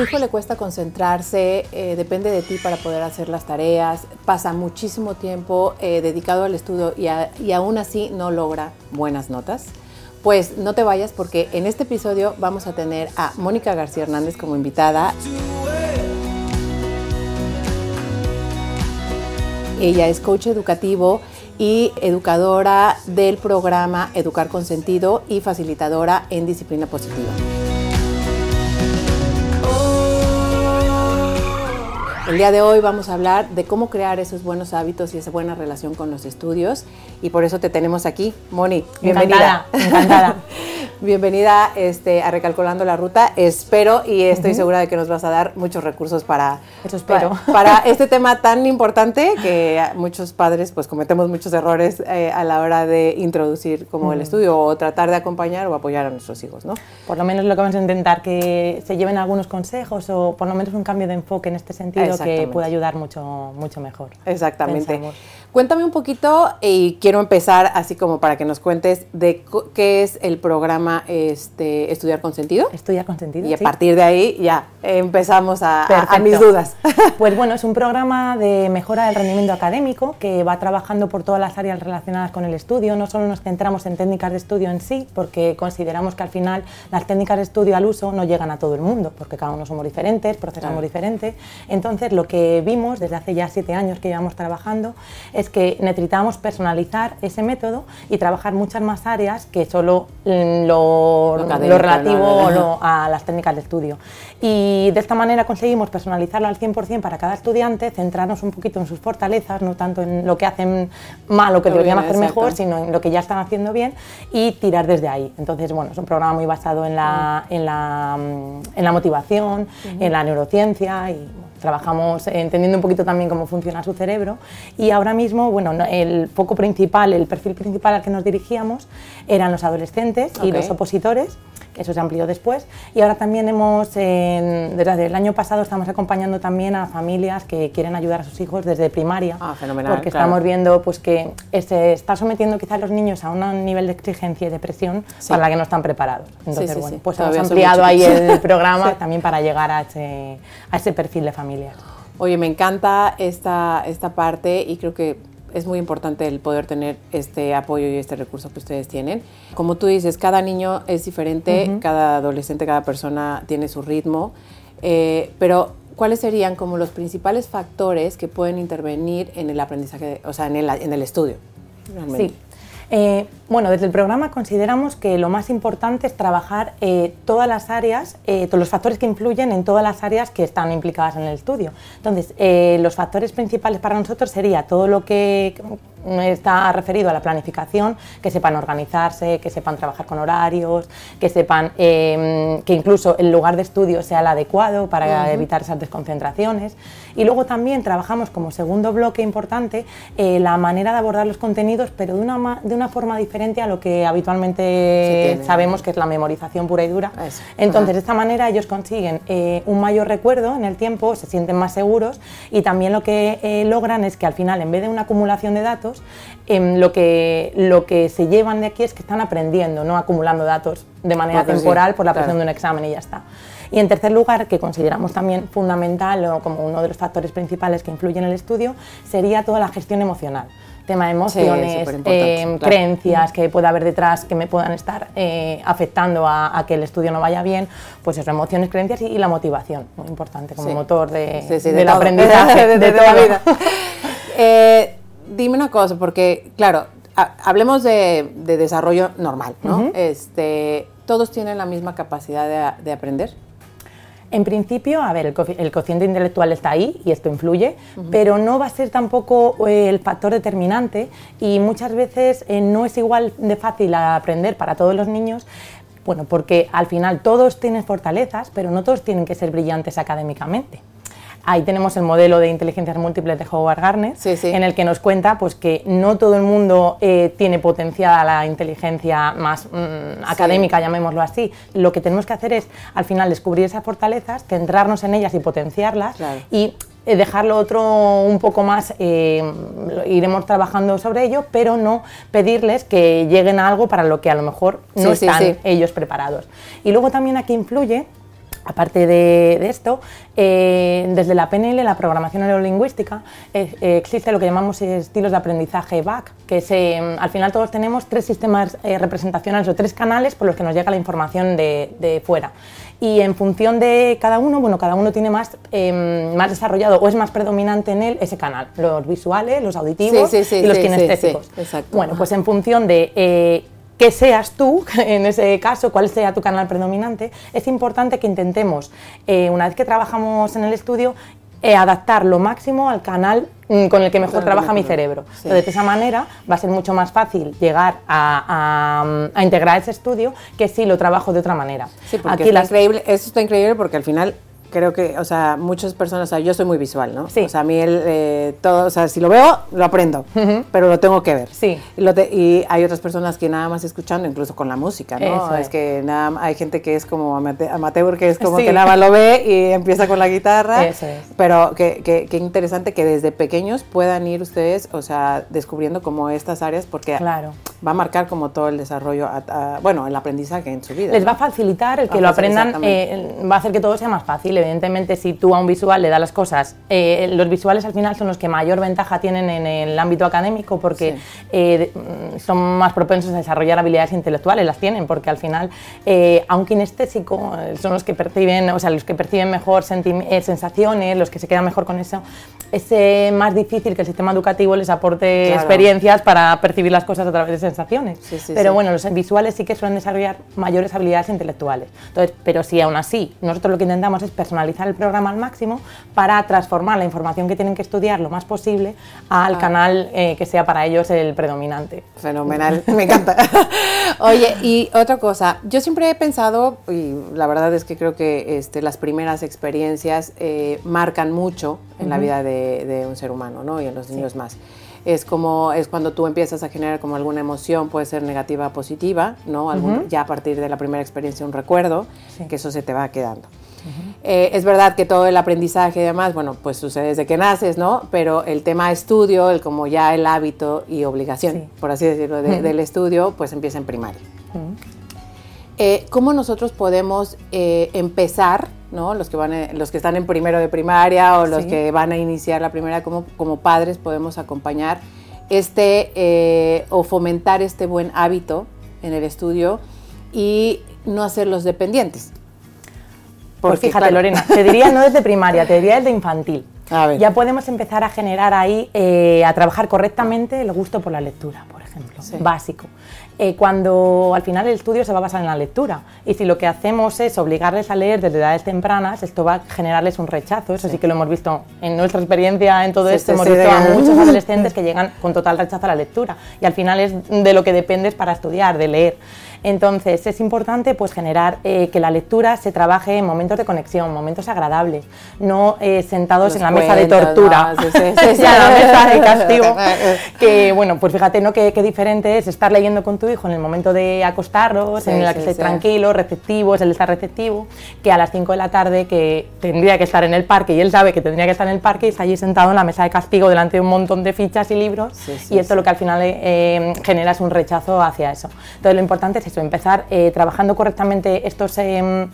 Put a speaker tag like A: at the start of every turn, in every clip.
A: tu hijo le cuesta concentrarse, eh, depende de ti para poder hacer las tareas, pasa muchísimo tiempo eh, dedicado al estudio y, y aún así no logra buenas notas, pues no te vayas porque en este episodio vamos a tener a Mónica García Hernández como invitada. Ella es coach educativo y educadora del programa Educar con Sentido y facilitadora en disciplina positiva. El día de hoy vamos a hablar de cómo crear esos buenos hábitos y esa buena relación con los estudios y por eso te tenemos aquí, Moni.
B: Bienvenida. Encantada.
A: Bienvenida este, a Recalculando la Ruta. Espero y estoy segura de que nos vas a dar muchos recursos para,
B: Eso espero.
A: para, este tema tan importante que muchos padres pues cometemos muchos errores eh, a la hora de introducir como el estudio o tratar de acompañar o apoyar a nuestros hijos, ¿no?
B: Por lo menos lo que vamos a intentar que se lleven algunos consejos o por lo menos un cambio de enfoque en este sentido que pueda ayudar mucho, mucho mejor.
A: Exactamente. Cuéntame un poquito y quiero empezar así como para que nos cuentes de qué es el programa este, Estudiar con Sentido.
B: Estudiar con Sentido.
A: Y a partir de ahí ya empezamos a, a, mis dudas.
B: Pues bueno, es un programa de mejora del rendimiento académico que va trabajando por todas las áreas relacionadas con el estudio. No solo nos centramos en técnicas de estudio en sí, porque consideramos que al final las técnicas de estudio al uso no llegan a todo el mundo, porque cada uno somos diferentes, procesamos diferentes. Entonces, lo que vimos desde hace ya siete años que llevamos trabajando es que necesitamos personalizar ese método y trabajar muchas más áreas que solo mm, lo, relativo a las técnicas de estudio. Y de esta manera conseguimos personalizarlo al 100% para cada estudiante, centrarnos un poquito en sus fortalezas, no tanto en lo que hacen mal o que deberían hacer mejor, sino en lo que ya están haciendo bien y tirar desde ahí. Entonces, bueno, es un programa muy basado en la, en la, mm, en la motivación, en la neurociencia y trabajamos entendiendo un poquito también cómo funciona su cerebro. Y ahora mismo, bueno, el foco principal, el perfil principal al que nos dirigíamos eran los adolescentes y los opositores eso se amplió después. Y ahora también hemos, desde el año pasado, estamos acompañando también a familias que quieren ayudar a sus hijos desde primaria.
A: Ah, fenomenal.
B: Porque estamos viendo pues, que se está sometiendo quizás a los niños a un nivel de exigencia y de presión para la que no están preparados. Entonces, bueno, pues hemos ampliado ahí el programa también para llegar a ese, a ese perfil de familias.
A: Oye, me encanta esta, esta parte y creo que es muy importante el poder tener este apoyo y este recurso que ustedes tienen. Como tú dices, cada niño es diferente, cada adolescente, cada persona tiene su ritmo, eh, pero ¿cuáles serían como los principales factores que pueden intervenir en el aprendizaje, o sea, en el, en el estudio?
B: Sí. Eh, bueno, desde el programa consideramos que lo más importante es trabajar eh, todas las áreas, eh, todos los factores que influyen en todas las áreas que están implicadas en el estudio. Entonces, los factores principales para nosotros sería todo lo que está referido a la planificación, que sepan organizarse, que sepan trabajar con horarios, que sepan que incluso el lugar de estudio sea el adecuado para evitar esas desconcentraciones. Y luego también trabajamos como segundo bloque importante la manera de abordar los contenidos, pero de una, de una forma diferente a lo que habitualmente sabemos que es la memorización pura y dura. Entonces, de esta manera ellos consiguen eh, un mayor recuerdo en el tiempo, se sienten más seguros y también lo que eh, logran es que al final, en vez de una acumulación de datos, em, lo, que, lo que se llevan de aquí es que están aprendiendo, no acumulando datos de manera temporal por la presión de un examen y ya está. Y en tercer lugar, que consideramos también fundamental o como uno de los factores principales que influyen en el estudio, sería toda la gestión emocional. Tema de emociones, eh, creencias que pueda haber detrás que me puedan estar eh, afectando a, que el estudio no vaya bien, pues eso, emociones, creencias y, la motivación, muy importante como motor de, del aprendizaje de, toda la vida.
A: Eh, dime una cosa, porque claro, hablemos de, desarrollo normal, ¿no? este, ¿Todos tienen la misma capacidad de aprender?
B: En principio, a ver, el, cociente intelectual está ahí y esto influye, pero no va a ser tampoco eh, el factor determinante y muchas veces eh, no es igual de fácil aprender para todos los niños. Bueno, porque al final todos tienen fortalezas, pero no todos tienen que ser brillantes académicamente. Ahí tenemos el modelo de inteligencias múltiples de Howard Gardner, en el que nos cuenta pues, que no todo el mundo eh, tiene potencial a la inteligencia más mm, académica, llamémoslo así. Lo que tenemos que hacer es, al final, descubrir esas fortalezas, centrarnos en ellas y potenciarlas y eh, dejarlo otro un poco más, eh, iremos trabajando sobre ello, pero no pedirles que lleguen a algo para lo que a lo mejor no están ellos preparados. Y luego también aquí influye Aparte de, esto, eh, desde la PNL, la programación neurolingüística, eh, eh, existe lo que llamamos estilos de aprendizaje BAC, que es, al final todos tenemos tres sistemas representacionales o tres canales por los que nos llega la información de, fuera. Y en función de cada uno, bueno, cada uno tiene más, más desarrollado o es más predominante en él ese canal, los visuales, los auditivos y los kinestésicos. bueno, pues en función de que seas tú, en ese caso, cuál sea tu canal predominante, es importante que intentemos, eh, una vez que trabajamos en el estudio, eh, adaptar lo máximo al canal mm, con el que mejor trabaja mi cerebro. de esa manera va a ser mucho más fácil llegar a, integrar ese estudio que si lo trabajo de otra manera.
A: Sí, porque Aquí increíble, eso está increíble porque al final creo que, o sea, muchas personas, o sea, yo soy muy visual, ¿no? Sí. O sea, a mí el, eh, todo, o sea, si lo veo, lo aprendo, pero lo tengo que ver.
B: Sí.
A: Y, y, hay otras personas que nada más escuchando, incluso con la música, ¿no? es. que nada, hay gente que es como amateur, que es como que nada más lo ve y empieza con la guitarra.
B: Eso es.
A: Pero qué que, que, interesante que desde pequeños puedan ir ustedes, o sea, descubriendo como estas áreas, porque
B: claro.
A: Va a marcar como todo el desarrollo, bueno, el aprendizaje en su vida.
B: Les va a facilitar el que lo aprendan, eh, va a hacer que todo sea más fácil. Evidentemente si tú a un visual le das las cosas, eh, los visuales al final son los que mayor ventaja tienen en el ámbito académico porque eh, son más propensos a desarrollar habilidades intelectuales, las tienen, porque al final a un kinestésico son los que perciben, o sea, los que perciben mejor sensaciones, los que se quedan mejor con eso, es más difícil que el sistema educativo les aporte experiencias para percibir las cosas a través de sensaciones. pero bueno, los visuales sí que suelen desarrollar mayores habilidades intelectuales. Entonces, pero si aún así nosotros lo que intentamos es personalizar el programa al máximo para transformar la información que tienen que estudiar lo más posible al ah. canal eh, que sea para ellos el predominante.
A: Fenomenal, me encanta. Oye, y otra cosa, yo siempre he pensado, y la verdad es que creo que este, las primeras experiencias eh, marcan mucho en la vida de, un ser humano, ¿no? Y en los niños más es como es cuando tú empiezas a generar como alguna emoción, puede ser negativa o positiva, ¿no? Ya a partir de la primera experiencia un recuerdo, que eso se te va quedando. Eh, es verdad que todo el aprendizaje y demás, bueno, pues sucede desde que naces, ¿no? Pero el tema estudio, el como ya el hábito y obligación, por así decirlo, del estudio, pues empieza en primaria. Eh, ¿Cómo nosotros podemos eh, empezar, ¿no? Los que, van los que están en primero de primaria o los que van a iniciar la primera, ¿cómo como padres podemos acompañar este o fomentar este buen hábito en el estudio y no hacerlos dependientes?
B: Pues fíjate, Lorena, te diría no desde primaria, te diría desde infantil. Ya podemos empezar a generar ahí, eh, a trabajar correctamente el gusto por la lectura, por ejemplo, básico. Eh, cuando al final el estudio se va a basar en la lectura. Y si lo que hacemos es obligarles a leer desde edades tempranas, esto va a generarles un rechazo. Eso sí, que lo hemos visto en nuestra experiencia en todo esto. hemos visto a muchos adolescentes que llegan con total rechazo a la lectura. Y al final es de lo que dependes para estudiar, de leer. Entonces es importante pues, generar eh, que la lectura se trabaje en momentos de conexión, momentos agradables, no eh, sentados en la mesa de tortura, en la mesa de castigo. que bueno, pues fíjate ¿no? Qué, diferente es estar leyendo con tu hijo en el momento de acostarlos, en el que esté tranquilo, receptivo, es el estar receptivo, que a las 5 de la tarde que tendría que estar en el parque y él sabe que tendría que estar en el parque y está allí sentado en la mesa de castigo delante de un montón de fichas y libros y esto lo que al final eh, genera es un rechazo hacia eso. Entonces lo importante es empezar eh, trabajando correctamente estos... Em,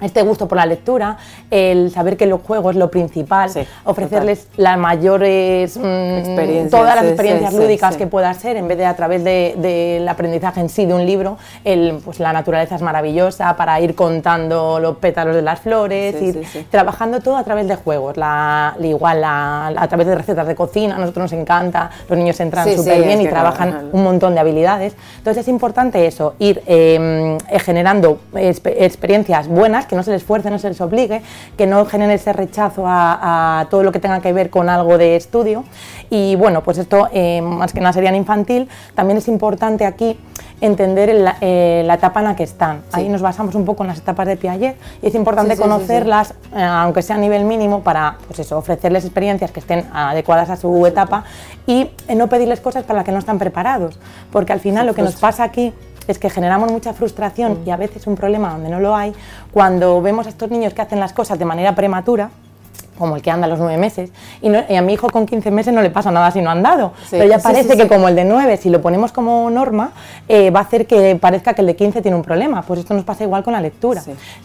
B: este gusto por la lectura, el saber que los juegos es lo principal, ofrecerles las mayores, mm, todas las experiencias lúdicas que pueda ser, en vez de a través del aprendizaje en sí de un libro, el, pues la naturaleza es maravillosa para ir contando los pétalos de las flores, ir trabajando todo a través de juegos, la, igual a través de recetas de cocina, a nosotros nos encanta, los niños entran súper bien y trabajan un montón de habilidades, entonces es importante eso, ir em, generando experiencias buenas, que no se les fuerce, no se les obligue, que no genere ese rechazo a, todo lo que tenga que ver con algo de estudio. Y bueno, pues esto eh, más que nada sería en infantil. También es importante aquí entender eh, la etapa en la que están. Ahí nos basamos un poco en las etapas de Piaget y es importante conocerlas, eh, aunque sea a nivel mínimo, para pues eso, ofrecerles experiencias que estén adecuadas a su etapa y no pedirles cosas para las que no están preparados. Porque al final lo que nos pasa aquí es que generamos mucha frustración y a veces un problema donde no lo hay cuando vemos a estos niños que hacen las cosas de manera prematura como el que anda a los nueve meses, y, a mi hijo con 15 meses no le pasa nada si no ha andado, pero ya parece que como el de nueve, si lo ponemos como norma, eh, va a hacer que parezca que el de 15 tiene un problema, pues esto nos pasa igual con la lectura.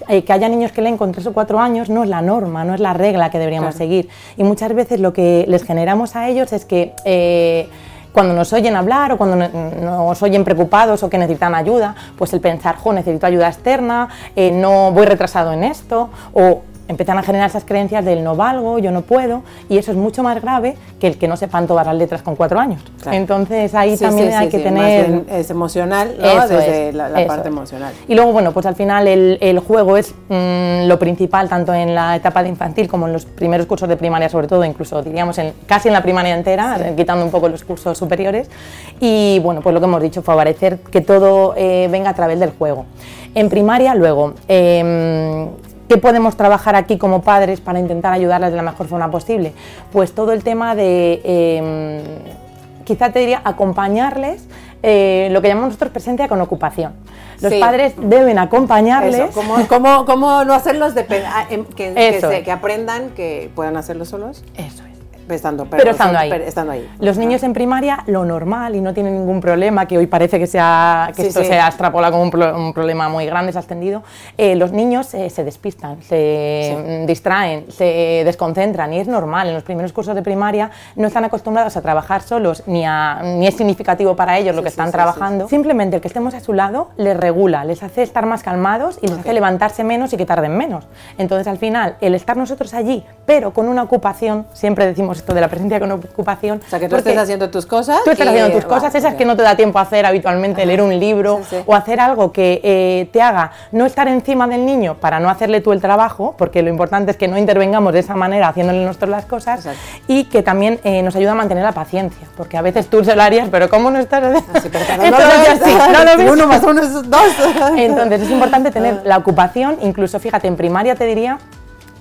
B: Eh, que haya niños que leen con tres o cuatro años no es la norma, no es la regla que deberíamos seguir, y muchas veces lo que les generamos a ellos es que... Eh, cuando nos oyen hablar o cuando nos oyen preocupados o que necesitan ayuda, pues el pensar, jo, necesito ayuda externa, no voy retrasado en esto, o empiezan a generar esas creencias del no valgo, yo no puedo, y eso es mucho más grave que el que no sepan todas las letras con cuatro años. Entonces ahí también hay que tener...
A: es emocional, ¿no? Desde la, parte emocional.
B: Y luego, bueno, pues al final el, juego es mm, lo principal, tanto en la etapa de infantil como en los primeros cursos de primaria, sobre todo, incluso diríamos en, casi en la primaria entera, quitando un poco los cursos superiores. Y bueno, pues lo que hemos dicho, favorecer que todo eh, venga a través del juego. En primaria, luego, em, ¿Qué podemos trabajar aquí como padres para intentar ayudarles de la mejor forma posible? Pues todo el tema de, em, quizá te diría, acompañarles eh, lo que llamamos nosotros presencia con ocupación. Los padres deben acompañarles.
A: ¿Cómo, no hacerlos de, em, que, que, aprendan que puedan hacerlo solos?
B: Eso
A: Estando,
B: pero, estando, ahí. Los niños en primaria, lo normal y no tienen ningún problema, que hoy parece que, sea, que esto se extrapola como un, problema muy grande, se ha extendido. Eh, los niños eh, se despistan, se distraen, se desconcentran y es normal. En los primeros cursos de primaria no están acostumbrados a trabajar solos ni, a, ni es significativo para ellos lo que están trabajando. Simplemente el que estemos a su lado les regula, les hace estar más calmados y les hace levantarse menos y que tarden menos. Entonces al final, el estar nosotros allí, pero con una ocupación, siempre decimos esto de la presencia con ocupación.
A: O sea, que tú estés haciendo tus cosas.
B: Tú estás haciendo tus cosas, esas que no te da tiempo a hacer habitualmente, leer un libro o hacer algo que eh, te haga no estar encima del niño para no hacerle tú el trabajo, porque lo importante es que no intervengamos de esa manera haciéndole nosotros las cosas y que también eh, nos ayuda a mantener la paciencia, porque a veces tú se lo harías, pero ¿cómo no estás? Así,
A: no, no, uno más uno es dos.
B: Entonces es importante tener la ocupación, incluso fíjate, en primaria te diría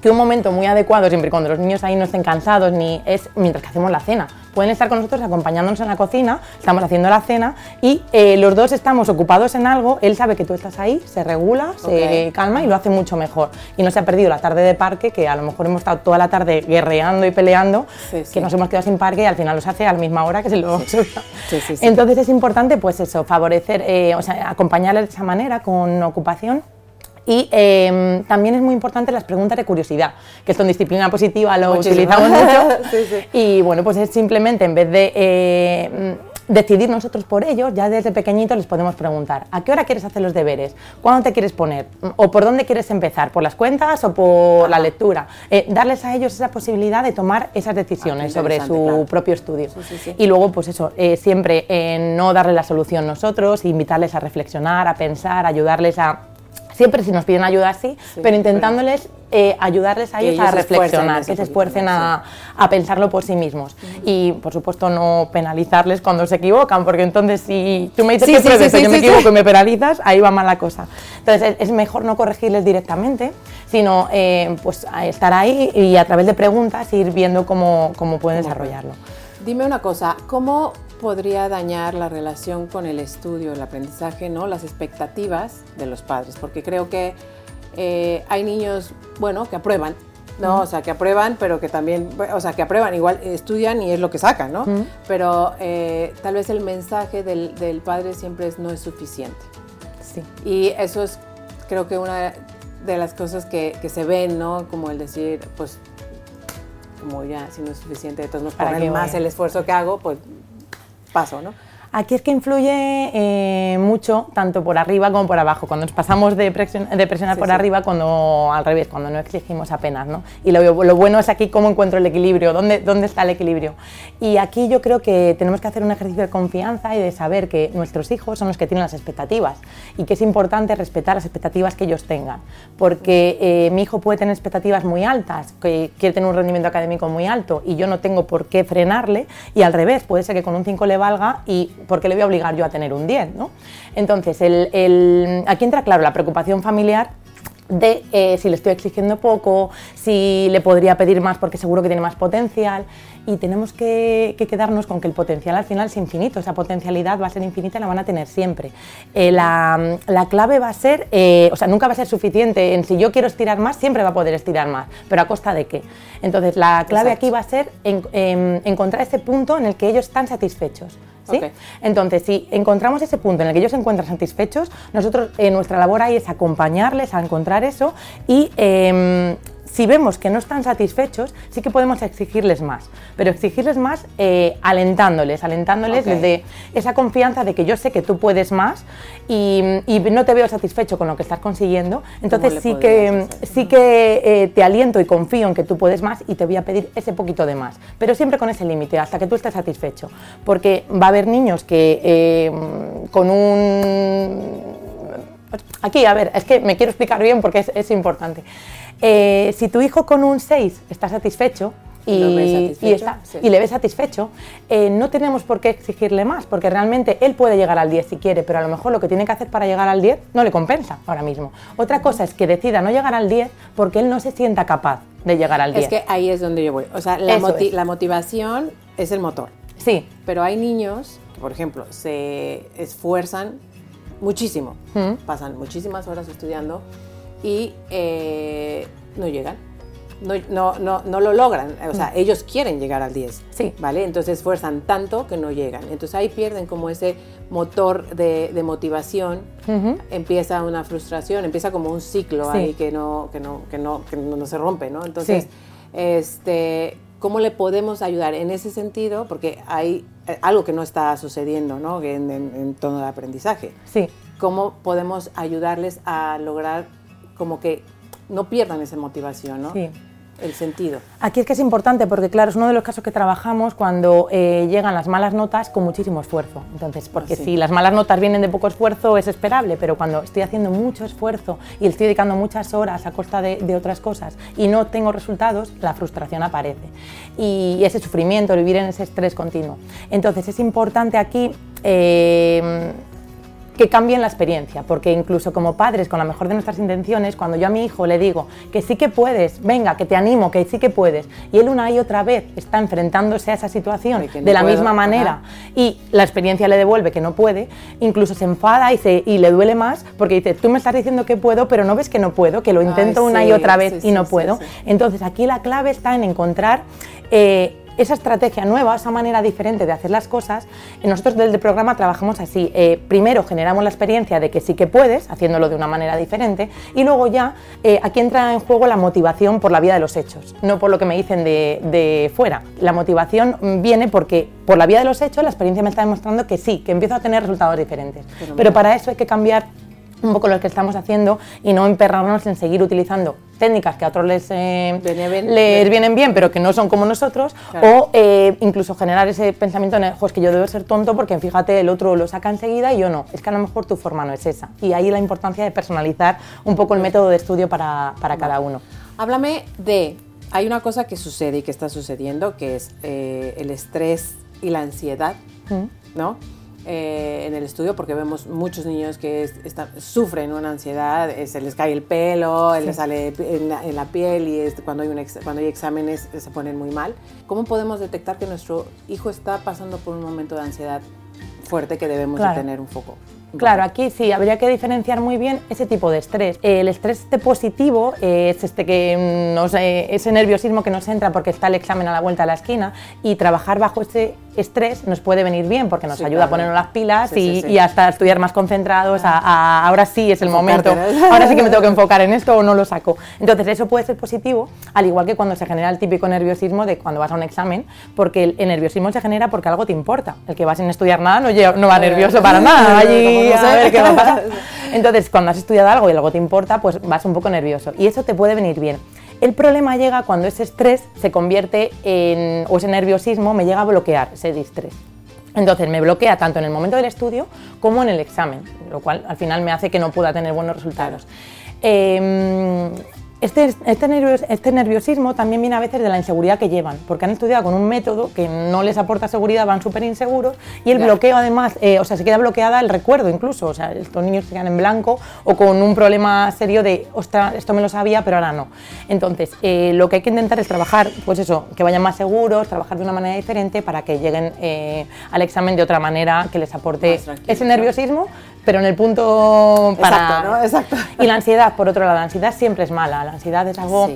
B: que un momento muy adecuado, siempre cuando los niños ahí no estén cansados, ni es mientras que hacemos la cena. Pueden estar con nosotros acompañándonos en la cocina, estamos haciendo la cena y eh, los dos estamos ocupados en algo, él sabe que tú estás ahí, se regula, se calma y lo hace mucho mejor. Y no se ha perdido la tarde de parque, que a lo mejor hemos estado toda la tarde guerreando y peleando, que nos hemos quedado sin parque y al final los hace a la misma hora que se lo Entonces es importante pues eso, favorecer, eh, o sea, acompañarles de esa manera con ocupación y em, también es muy importante las preguntas de curiosidad, que esto en disciplina positiva lo utilizamos mucho. Y bueno, pues es simplemente en vez de eh, decidir nosotros por ellos, ya desde pequeñitos les podemos preguntar, ¿a qué hora quieres hacer los deberes? ¿Cuándo te quieres poner? ¿O por dónde quieres empezar? ¿Por las cuentas o por la lectura? Eh, darles a ellos esa posibilidad de tomar esas decisiones ah, sobre su propio estudio. y luego, pues eso, eh, siempre no darles la solución nosotros, invitarles a reflexionar, a pensar, ayudarles a siempre si nos piden ayuda así, pero intentándoles eh, ayudarles a ellos, a reflexionar, que se esfuercen a, pensarlo por sí mismos. Y, por supuesto, no penalizarles cuando se equivocan, porque entonces si tú me dices que yo me equivoco y me penalizas, ahí va mal la cosa. Entonces es, mejor no corregirles directamente, sino eh, pues estar ahí y a través de preguntas ir viendo cómo, cómo pueden desarrollarlo.
A: Dime una cosa, ¿cómo podría dañar la relación con el estudio, el aprendizaje, ¿no? las expectativas de los padres, porque creo que eh, hay niños, bueno, que aprueban, ¿no? O sea, que aprueban, pero que también, o sea, que aprueban, igual estudian y es lo que sacan, ¿no? Pero eh, tal vez el mensaje del, padre siempre es no es suficiente.
B: Sí.
A: Y eso es, creo que una de las cosas que, se ven, ¿no? Como el decir, pues, como ya, si no es suficiente, entonces no para más el esfuerzo que hago, pues paso, ¿no?
B: Aquí es que influye eh, mucho, tanto por arriba como por abajo. Cuando nos pasamos de, presionar por arriba, cuando al revés, cuando no exigimos apenas. ¿no? Y lo, bueno es aquí cómo encuentro el equilibrio, dónde, dónde está el equilibrio. Y aquí yo creo que tenemos que hacer un ejercicio de confianza y de saber que nuestros hijos son los que tienen las expectativas y que es importante respetar las expectativas que ellos tengan. Porque eh, mi hijo puede tener expectativas muy altas, que quiere tener un rendimiento académico muy alto y yo no tengo por qué frenarle. Y al revés, puede ser que con un 5 le valga y ¿por qué le voy a obligar yo a tener un 10? ¿no? Entonces, el, aquí entra claro la preocupación familiar de eh, si le estoy exigiendo poco, si le podría pedir más porque seguro que tiene más potencial y tenemos que, quedarnos con que el potencial al final es infinito, esa potencialidad va a ser infinita y la van a tener siempre. Eh, la, clave va a ser, eh, o sea, nunca va a ser suficiente en si yo quiero estirar más, siempre va a poder estirar más, pero a costa de qué. Entonces, la clave aquí va a ser encontrar ese punto en el que ellos están satisfechos. Entonces, si encontramos ese punto en el que ellos se encuentran satisfechos, nosotros, eh, nuestra labor ahí es acompañarles a encontrar eso y em, si vemos que no están satisfechos, sí que podemos exigirles más, pero exigirles más eh, alentándoles, alentándoles desde esa confianza de que yo sé que tú puedes más y, no te veo satisfecho con lo que estás consiguiendo, entonces sí que, sí que eh, te aliento y confío en que tú puedes más y te voy a pedir ese poquito de más, pero siempre con ese límite, hasta que tú estés satisfecho, porque va a haber niños que eh, con un... Aquí, a ver, es que me quiero explicar bien porque es, es importante. Eh, si tu hijo con un 6 está satisfecho, y, le ves satisfecho, eh, no tenemos por qué exigirle más, porque realmente él puede llegar al 10 si quiere, pero a lo mejor lo que tiene que hacer para llegar al 10 no le compensa ahora mismo. Otra cosa es que decida no llegar al 10 porque él no se sienta capaz de llegar al 10.
A: Es que ahí es donde yo voy. O sea, la, motivación es el motor.
B: Sí.
A: Pero hay niños que, por ejemplo, se esfuerzan muchísimo, pasan muchísimas horas estudiando y eh, no llegan. No, no, no, no, lo logran, o sea, mm. ellos quieren llegar al 10,
B: sí.
A: ¿vale? Entonces esfuerzan tanto que no llegan. Entonces ahí pierden como ese motor de, motivación, empieza una frustración, empieza como un ciclo ahí que no, que no, que no, que no, se rompe, ¿no? Entonces, este, ¿cómo le podemos ayudar en ese sentido? Porque hay eh, algo que no está sucediendo, ¿no? En, en, en aprendizaje.
B: Sí.
A: ¿Cómo podemos ayudarles a lograr como que no pierdan esa motivación, ¿no?
B: Sí.
A: El sentido.
B: Aquí es que es importante porque, claro, es uno de los casos que trabajamos cuando eh, llegan las malas notas con muchísimo esfuerzo. Entonces, porque si las malas notas vienen de poco esfuerzo es esperable, pero cuando estoy haciendo mucho esfuerzo y estoy dedicando muchas horas a costa de, otras cosas y no tengo resultados, la frustración aparece. Y, ese sufrimiento, vivir en ese estrés continuo. Entonces, es importante aquí. Eh, que cambien la experiencia, porque incluso como padres, con la mejor de nuestras intenciones, cuando yo a mi hijo le digo que sí que puedes, venga, que te animo, que sí que puedes, y él una y otra vez está enfrentándose a esa situación de, la misma manera y la experiencia le devuelve que no puede, incluso se enfada y, se, y le duele más porque dice, tú me estás diciendo que puedo, pero no ves que no puedo, que lo intento una y otra vez y no puedo. Entonces aquí la clave está en encontrar... Eh, esa estrategia nueva, esa manera diferente de hacer las cosas, nosotros desde el programa trabajamos así. Eh, primero generamos la experiencia de que sí que puedes, haciéndolo de una manera diferente, y luego ya eh, aquí entra en juego la motivación por la vía de los hechos, no por lo que me dicen de, de fuera. La motivación viene porque por la vía de los hechos la experiencia me está demostrando que sí, que empiezo a tener resultados diferentes. Pero para eso hay que cambiar un poco lo que estamos haciendo y no emperrarnos en seguir utilizando técnicas que a otros les, eh, les vienen bien, pero que no son como nosotros, o eh, incluso generar ese pensamiento de, es que yo debo ser tonto porque fíjate, el otro lo saca enseguida y yo no, es que a lo mejor tu forma no es esa. Y ahí la importancia de personalizar un poco el método de estudio para, para cada uno.
A: Háblame de, hay una cosa que sucede y que está sucediendo, que es eh, el estrés y la ansiedad, ¿no? Eh, en el estudio porque vemos muchos niños que sufren una ansiedad, eh, se les cae el pelo, les sale en la, piel y cuando, hay un cuando hay exámenes se ponen muy mal. ¿Cómo podemos detectar que nuestro hijo está pasando por un momento de ansiedad fuerte que debemos de tener un foco?
B: Claro, aquí sí, habría que diferenciar muy bien ese tipo de estrés. El estrés positivo es este que nos, ese nerviosismo que nos entra porque está el examen a la vuelta de la esquina y trabajar bajo ese estrés nos puede venir bien porque nos ayuda a ponernos las pilas y, hasta estudiar más concentrados, ahora sí es el momento, ahora sí que me tengo que enfocar en esto o no lo saco. Entonces eso puede ser positivo, al igual que cuando se genera el típico nerviosismo de cuando vas a un examen, porque el, nerviosismo se genera porque algo te importa. El que va sin estudiar nada no, no va nervioso para nada, allí a ver qué va a pasar. Entonces cuando has estudiado algo y algo te importa, pues vas un poco nervioso y eso te puede venir bien. El problema llega cuando ese estrés se convierte en, o ese nerviosismo me llega a bloquear ese distrés. Entonces me bloquea tanto en el momento del estudio como en el examen, lo cual al final me hace que no pueda tener buenos resultados. Em, Este, este, este, nerviosismo también viene a veces de la inseguridad que llevan, porque han estudiado con un método que no les aporta seguridad, van súper inseguros y el bloqueo además, eh, o sea, se queda bloqueada el recuerdo incluso, o sea, estos niños se quedan en blanco o con un problema serio de, ostras, esto me lo sabía, pero ahora no. Entonces, eh, lo que hay que intentar es trabajar, pues eso, que vayan más seguros, trabajar de una manera diferente para que lleguen eh, al examen de otra manera que les aporte ese nerviosismo, pero en el punto
A: para... Exacto, ¿no? Exacto.
B: Y la ansiedad, por otro lado, la ansiedad siempre es mala, la ansiedad es algo...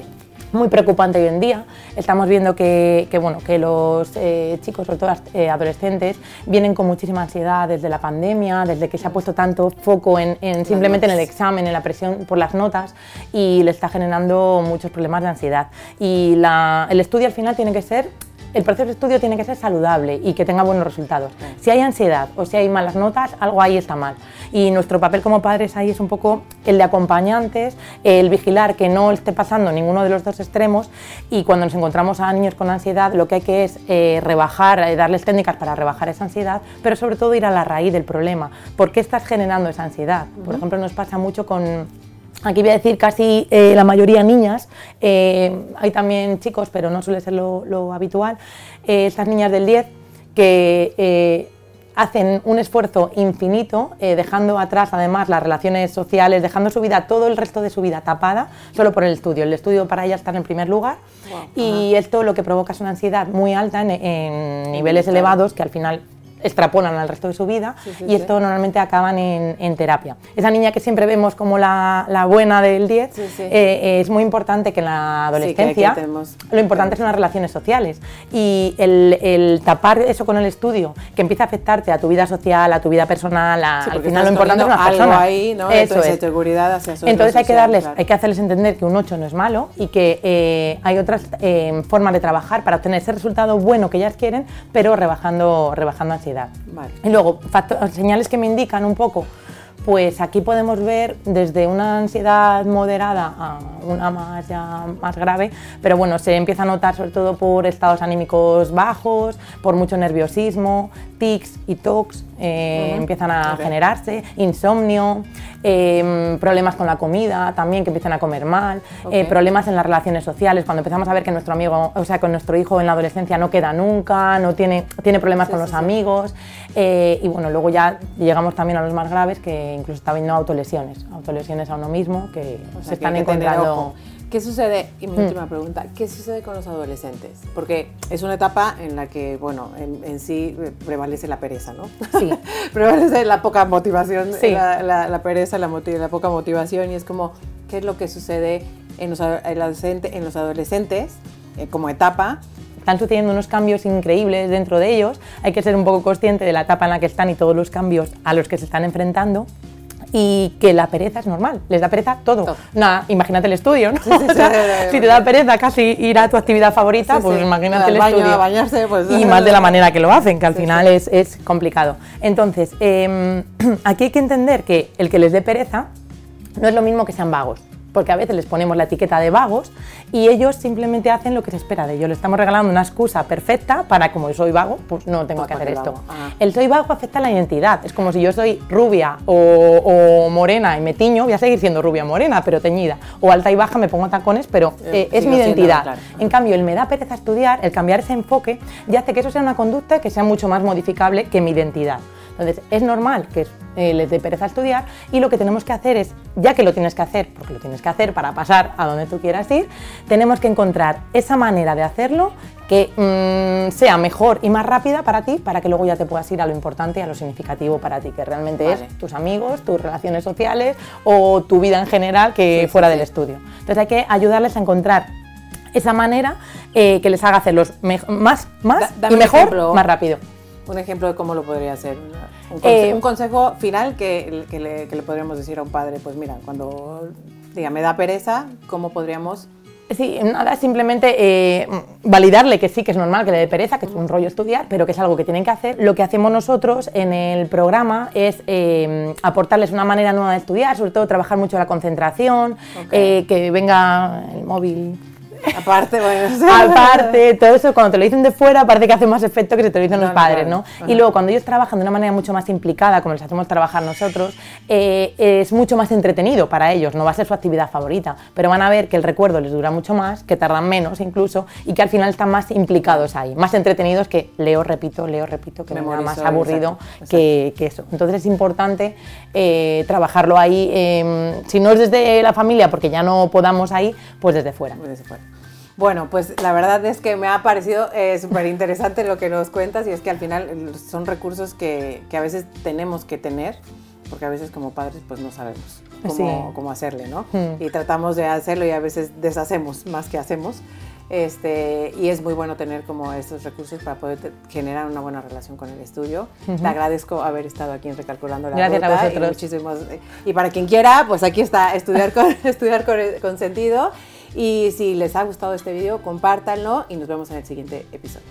B: muy preocupante hoy en día. Estamos viendo que, bueno, que los eh, chicos, sobre todo eh, adolescentes, vienen con muchísima ansiedad desde la pandemia, desde que se ha puesto tanto foco en, simplemente en el examen, en la presión por las notas y le está generando muchos problemas de ansiedad. Y el estudio al final tiene que ser el proceso de estudio tiene que ser saludable y que tenga buenos resultados. Si hay ansiedad o si hay malas notas, algo ahí está mal. Y nuestro papel como padres ahí es un poco el de acompañantes, el vigilar que no esté pasando ninguno de los dos extremos y cuando nos encontramos a niños con ansiedad lo que hay que es eh, rebajar, eh, darles técnicas para rebajar esa ansiedad, pero sobre todo ir a la raíz del problema. ¿Por qué estás generando esa ansiedad? Por ejemplo, nos pasa mucho con Aquí voy a decir casi eh, la mayoría niñas, eh, hay también chicos, pero no suele ser lo, habitual, eh, estas niñas del 10 que hacen un esfuerzo infinito, dejando atrás además las relaciones sociales, dejando su vida, todo el resto de su vida tapada, solo por el estudio. El estudio para ellas está en primer lugar y esto lo que provoca es una ansiedad muy alta en niveles elevados que al final extrapolan al resto de su vida y esto normalmente acaban en, terapia. Esa niña que siempre vemos como la, buena del 10, eh, es muy importante que en la adolescencia lo importante son las relaciones sociales y el, tapar eso con el estudio, que empieza a afectarte a tu vida social, a tu vida personal, al final lo importante es una persona.
A: Ahí, ¿no? Eso Entonces, es. seguridad hacia
B: Entonces hay que darles, hay que hacerles entender que un 8 no es malo y que eh, hay otras eh, formas de trabajar para obtener ese resultado bueno que ellas quieren, pero rebajando, rebajando ansiedad. Y luego, señales que me indican un poco, pues aquí podemos ver desde una ansiedad moderada a una más, ya más grave, pero bueno, se empieza a notar sobre todo por estados anímicos bajos, por mucho nerviosismo, tics y tocs eh, empiezan a generarse, insomnio, em, problemas con la comida también, que empiezan a comer mal, eh, problemas en las relaciones sociales, cuando empezamos a ver que nuestro amigo, o sea, con nuestro hijo en la adolescencia no queda nunca, no tiene, tiene problemas con los amigos, eh, y bueno, luego ya llegamos también a los más graves, que incluso está habiendo autolesiones, autolesiones a uno mismo, que se están encontrando...
A: ¿Qué sucede? Y mi mm. última pregunta, ¿qué sucede con los adolescentes? Porque es una etapa en la que, bueno, en, sí prevalece la pereza, ¿no?
B: Sí.
A: prevalece la poca motivación, la, pereza, la, la, poca motivación, y es como, ¿qué es lo que sucede en los, en los adolescentes eh, como etapa?
B: Están sucediendo unos cambios increíbles dentro de ellos, hay que ser un poco consciente de la etapa en la que están y todos los cambios a los que se están enfrentando y que la pereza es normal, les da pereza todo. Nada, imagínate el estudio, ¿no? si te da pereza casi ir a tu actividad favorita, pues imagínate el estudio.
A: bañarse, pues,
B: y más de la manera que lo hacen, que al final es, es, complicado. Entonces, em, aquí hay que entender que el que les dé pereza no es lo mismo que sean vagos porque a veces les ponemos la etiqueta de vagos y ellos simplemente hacen lo que se espera de ellos. Le estamos regalando una excusa perfecta para, como yo soy vago, pues no tengo que hacer esto. El soy vago afecta a la identidad. Es como si yo soy rubia o, morena y me tiño, voy a seguir siendo rubia morena, pero teñida. O alta y baja, me pongo tacones, pero eh, es mi identidad. En cambio, el me da pereza estudiar, el cambiar ese enfoque, ya hace que eso sea una conducta que sea mucho más modificable que mi identidad. Entonces, es normal que eh, les dé pereza estudiar y lo que tenemos que hacer es, ya que lo tienes que hacer, porque lo tienes que hacer para pasar a donde tú quieras ir, tenemos que encontrar esa manera de hacerlo que mm, sea mejor y más rápida para ti, para que luego ya te puedas ir a lo importante y a lo significativo para ti, que realmente es tus amigos, tus relaciones sociales o tu vida en general que fuera del estudio. Entonces hay que ayudarles a encontrar esa manera eh, que les haga hacerlos más, más y mejor, más rápido
A: un ejemplo de cómo lo podría hacer. Un, consejo, eh, final que, le, podríamos decir a un padre, pues mira, cuando diga, me da pereza, ¿cómo podríamos
B: Sí, nada, simplemente eh, validarle que sí, que es normal que le dé pereza, que es un rollo estudiar, pero que es algo que tienen que hacer. Lo que hacemos nosotros en el programa es eh, aportarles una manera nueva de estudiar, sobre todo trabajar mucho la concentración, que venga el móvil
A: Aparte, bueno.
B: Aparte, todo eso, cuando te lo dicen de fuera, parece que hace más efecto que si te lo dicen los padres, ¿no? Y luego, cuando ellos trabajan de una manera mucho más implicada, como les hacemos trabajar nosotros, eh, es mucho más entretenido para ellos, no va a ser su actividad favorita, pero van a ver que el recuerdo les dura mucho más, que tardan menos incluso, y que al final están más implicados ahí, más entretenidos que leo, repito, leo, repito, que me más aburrido Que, eso. Entonces es importante eh, trabajarlo ahí, em, si no es desde la familia, porque ya no podamos ahí, pues desde fuera.
A: Desde fuera. Bueno, pues la verdad es que me ha parecido eh, súper interesante lo que nos cuentas y es que al final eh, son recursos que, que, a veces tenemos que tener, porque a veces como padres pues no sabemos cómo, cómo hacerle, ¿no? Hmm. Y tratamos de hacerlo y a veces deshacemos más que hacemos. Este, y es muy bueno tener como estos recursos para poder generar una buena relación con el estudio. Te agradezco haber estado aquí en Recalculando la
B: Gracias
A: ruta
B: a vosotros.
A: Y, y, para quien quiera, pues aquí está, estudiar con, estudiar con, con sentido. Y si les ha gustado este video, compártanlo y nos vemos en el siguiente episodio.